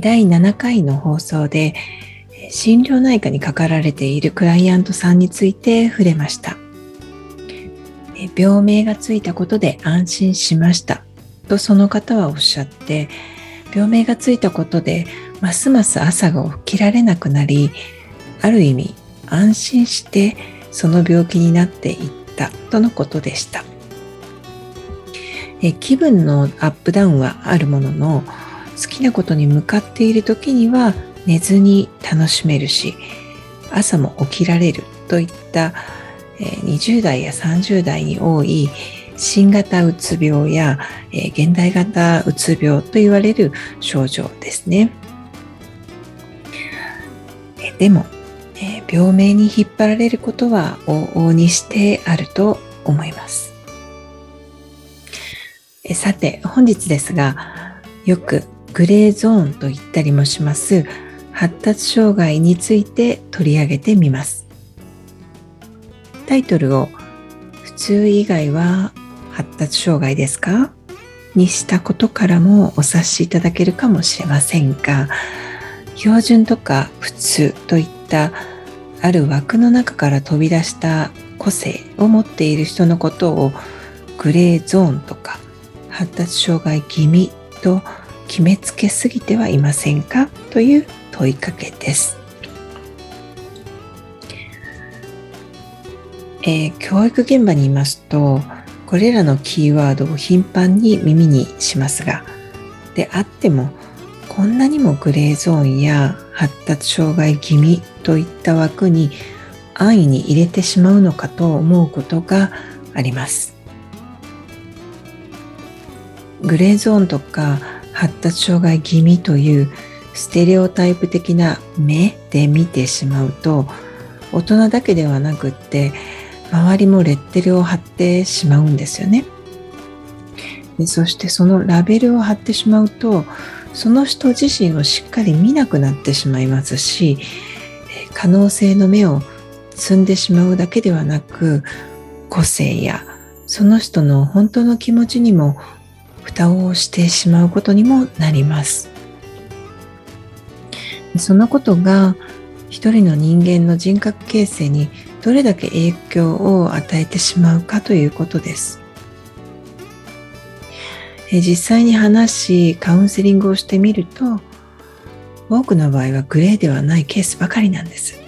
第7回の放送で心療内科にかかられているクライアントさんについて触れました。病名がついたことで安心しました。とその方はおっしゃって病名がついたことでますます朝が起きられなくなりある意味安心してその病気になっていった。とのことでした。え気分のアップダウンはあるものの好きなことに向かっている時には寝ずに楽しめるし朝も起きられるといった20代や30代に多い新型うつ病や現代型うつ病と言われる症状ですね。でも病名に引っ張られることは往々にしてあると思います。さて本日ですがよくグレーゾーンと言ったりもします発達障害について取り上げてみます。タイトルを普通以外は発達障害ですか？にしたことからもお察しいただけるかもしれませんが標準とか普通といったある枠の中から飛び出した個性を持っている人のことをグレーゾーンとか発達障害気味と決めつけすぎてはいませんか？という問いかけです。えー、教育現場にいますとこれらのキーワードを頻繁に耳にしますがであってもこんなにもグレーゾーンや発達障害気味といった枠に安易に入れてしまうのかと思うことがあります。グレーゾーンとか発達障害気味というステレオタイプ的な目で見てしまうと大人だけではなくって周りもレッテルを貼ってしまうんですよね。でそしてそのラベルを貼ってしまうとその人自身をしっかり見なくなってしまいますし可能性の目を積んでしまうだけではなく個性やその人の本当の気持ちにも蓋をしてしまうことにもなります。そのことが一人の人間の人格形成にどれだけ影響を与えてしまうかということです。実際に話しカウンセリングをしてみると多くの場合はグレーではないケースばかりなんです。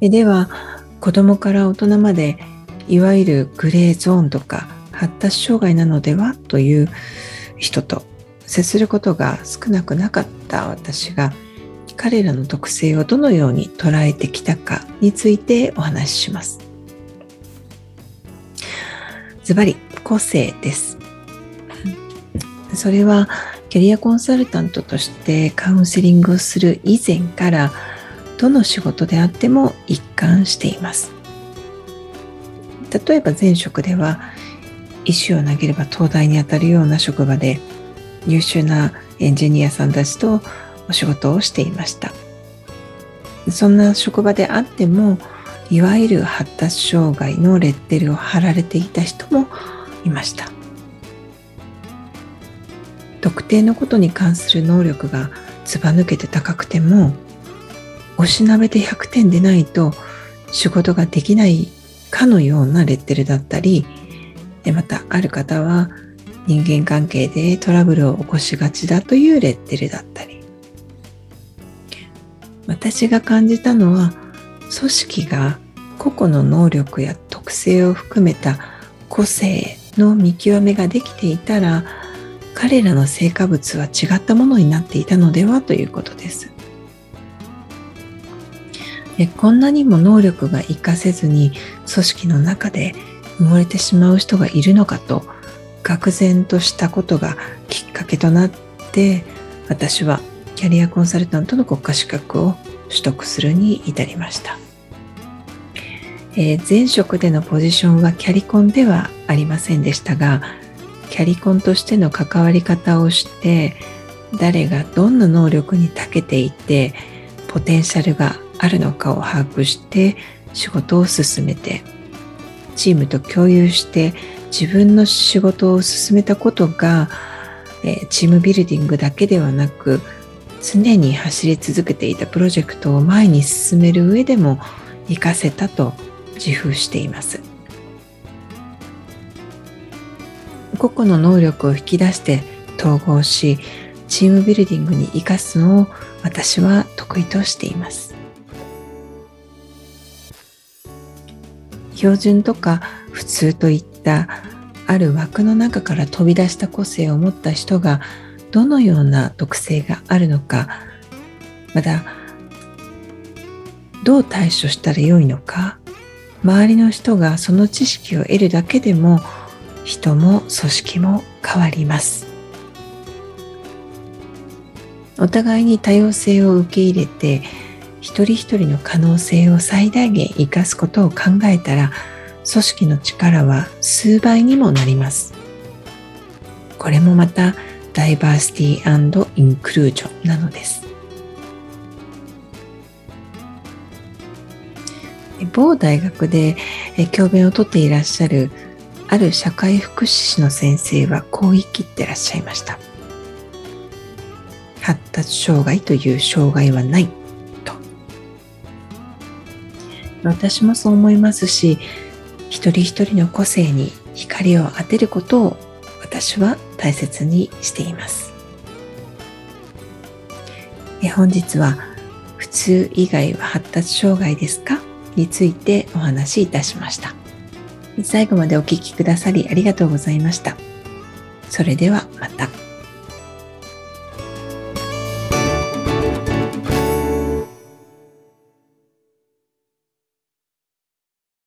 では子供から大人までいわゆるグレーゾーンとか発達障害なのではという人と接することが少なくなかった私が彼らの特性をどのように捉えてきたかについてお話しします。ズバリ個性です。それはキャリアコンサルタントとしてカウンセリングをする以前からどの仕事であっても一貫しています。例えば前職では石を投げれば東大に当たるような職場で優秀なエンジニアさんたちとお仕事をしていました。そんな職場であってもいわゆる発達障害のレッテルを貼られていた人もいました。特定のことに関する能力がずば抜けて高くてもおしなべて100点でないと仕事ができないかのようなレッテルだったりでまたある方は人間関係でトラブルを起こしがちだというレッテルだったり私が感じたのは組織が個々の能力や特性を含めた個性の見極めができていたら彼らの成果物は違ったものになっていたのではということですで。こんなにも能力が活かせずに組織の中で埋もれてしまう人がいるのかと愕然としたことがきっかけとなって私はキャリアコンサルタントの国家資格を取得するに至りました、えー、前職でのポジションはキャリコンではありませんでしたがキャリコンとしての関わり方をして誰がどんな能力に長けていてポテンシャルがあるのかを把握して仕事を進めてチームと共有して自分の仕事を進めたことが、えチームビルディングだけではなく常に走り続けていたプロジェクトを前に進める上でも活かせたと自負しています。個々の能力を引き出して統合しチームビルディングに生かすのを私は得意としています。標準とか普通といったある枠の中から飛び出した個性を持った人がどのような特性があるのかまたどう対処したらよいのか周りの人がその知識を得るだけでも人も組織も変わります。お互いに多様性を受け入れて一人一人の可能性を最大限生かすことを考えたら組織の力は数倍にもなります。これもまたダイバーシティインクルージョンなのです。某大学で教鞭をとっていらっしゃるある社会福祉士の先生はこう言い切ってらっしゃいました。発達障害という障害はない。私もそう思いますし一人一人の個性に光を当てることを私は大切にしています。え本日は普通以外は発達障害ですか？についてお話しいたしました。最後までお聴きくださりありがとうございました。それではまた。